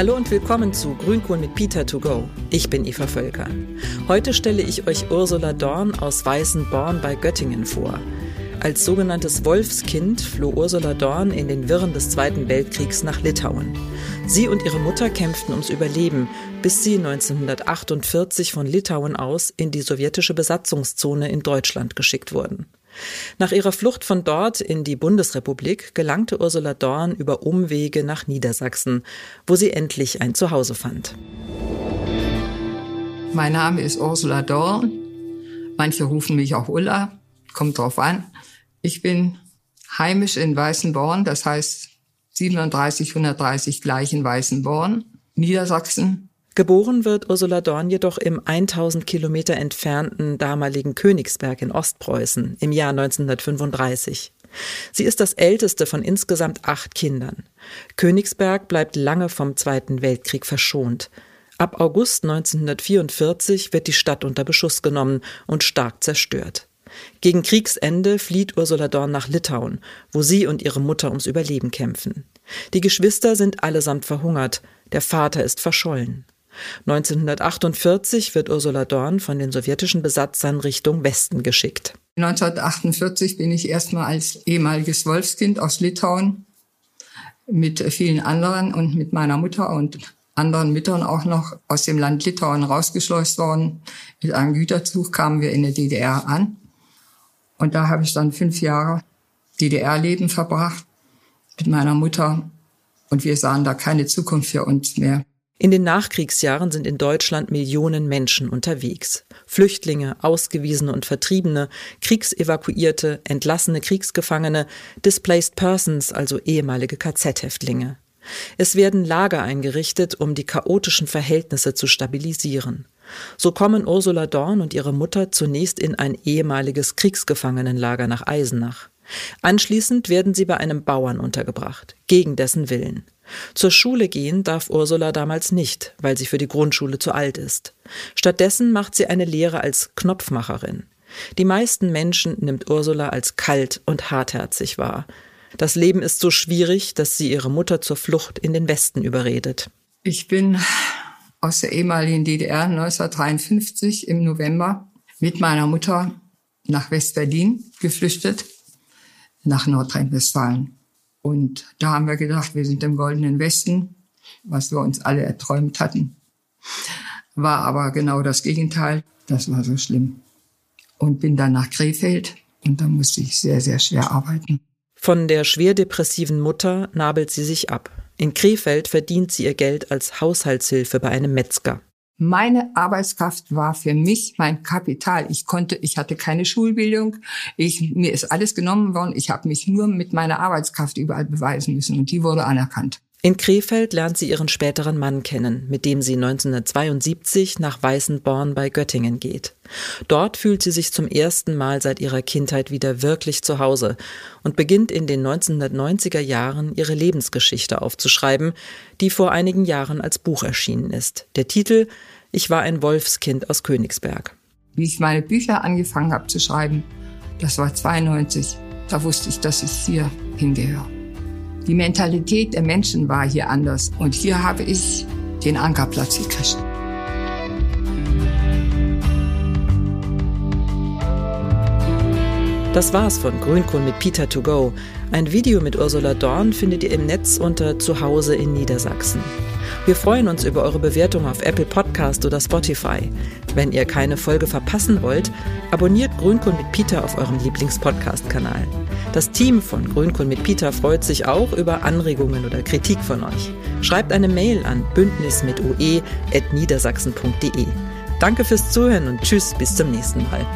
Hallo und willkommen zu Grünkohl mit Peter to go. Ich bin Eva Völker. Heute stelle ich euch Ursula Dorn aus Weißenborn bei Göttingen vor. Als sogenanntes Wolfskind floh Ursula Dorn in den Wirren des Zweiten Weltkriegs nach Litauen. Sie und ihre Mutter kämpften ums Überleben, bis sie 1948 von Litauen aus in die sowjetische Besatzungszone in Deutschland geschickt wurden. Nach ihrer Flucht von dort in die Bundesrepublik gelangte Ursula Dorn über Umwege nach Niedersachsen, wo sie endlich ein Zuhause fand. Mein Name ist Ursula Dorn. Manche rufen mich auch Ulla, kommt drauf an. Ich bin heimisch in Weißenborn, das heißt 37 130 gleich in Weißenborn, Niedersachsen. Geboren wird Ursula Dorn jedoch im 1000 Kilometer entfernten damaligen Königsberg in Ostpreußen im Jahr 1935. Sie ist das älteste von insgesamt acht Kindern. Königsberg bleibt lange vom Zweiten Weltkrieg verschont. Ab August 1944 wird die Stadt unter Beschuss genommen und stark zerstört. Gegen Kriegsende flieht Ursula Dorn nach Litauen, wo sie und ihre Mutter ums Überleben kämpfen. Die Geschwister sind allesamt verhungert, der Vater ist verschollen. 1948 wird Ursula Dorn von den sowjetischen Besatzern Richtung Westen geschickt. 1948 bin ich erstmal als ehemaliges Wolfskind aus Litauen mit vielen anderen und mit meiner Mutter und anderen Müttern auch noch aus dem Land Litauen rausgeschleust worden. Mit einem Güterzug kamen wir in der DDR an. Und da habe ich dann fünf Jahre DDR-Leben verbracht mit meiner Mutter. Und wir sahen da keine Zukunft für uns mehr. In den Nachkriegsjahren sind in Deutschland Millionen Menschen unterwegs. Flüchtlinge, Ausgewiesene und Vertriebene, Kriegsevakuierte, entlassene Kriegsgefangene, Displaced Persons, also ehemalige KZ-Häftlinge. Es werden Lager eingerichtet, um die chaotischen Verhältnisse zu stabilisieren. So kommen Ursula Dorn und ihre Mutter zunächst in ein ehemaliges Kriegsgefangenenlager nach Eisenach. Anschließend werden sie bei einem Bauern untergebracht, gegen dessen Willen. Zur Schule gehen darf Ursula damals nicht, weil sie für die Grundschule zu alt ist. Stattdessen macht sie eine Lehre als Knopfmacherin. Die meisten Menschen nimmt Ursula als kalt und hartherzig wahr. Das Leben ist so schwierig, dass sie ihre Mutter zur Flucht in den Westen überredet. Ich bin aus der ehemaligen DDR 1953 im November mit meiner Mutter nach West-Berlin geflüchtet, nach Nordrhein-Westfalen. Und da haben wir gedacht, wir sind im goldenen Westen, was wir uns alle erträumt hatten. War aber genau das Gegenteil. Das war so schlimm. Und bin dann nach Krefeld und da musste ich sehr, sehr schwer arbeiten. Von der schwer depressiven Mutter nabelt sie sich ab. In Krefeld verdient sie ihr Geld als Haushaltshilfe bei einem Metzger. Meine Arbeitskraft war für mich mein Kapital. Ich konnte, ich hatte keine Schulbildung. Ich, mir ist alles genommen worden. Ich habe mich nur mit meiner Arbeitskraft überall beweisen müssen und die wurde anerkannt. In Krefeld lernt sie ihren späteren Mann kennen, mit dem sie 1972 nach Weißenborn bei Göttingen geht. Dort fühlt sie sich zum ersten Mal seit ihrer Kindheit wieder wirklich zu Hause und beginnt in den 1990er Jahren ihre Lebensgeschichte aufzuschreiben, die vor einigen Jahren als Buch erschienen ist. Der Titel Ich war ein Wolfskind aus Königsberg. Wie ich meine Bücher angefangen habe zu schreiben, das war 92, da wusste ich, dass ich hier hingehöre. Die Mentalität der Menschen war hier anders. Und hier habe ich den Ankerplatz gekriegt. Das war's von Grünkohl mit Peter to go. Ein Video mit Ursula Dorn findet ihr im Netz unter Zuhause in Niedersachsen. Wir freuen uns über eure Bewertung auf Apple Podcast oder Spotify. Wenn ihr keine Folge verpassen wollt, abonniert Grünkohl mit Peter auf eurem Lieblingspodcast-Kanal. Das Team von Grünkohl mit Peter freut sich auch über Anregungen oder Kritik von euch. Schreibt eine Mail an bündnismitue.niedersachsen.de. Danke fürs Zuhören und tschüss, bis zum nächsten Mal.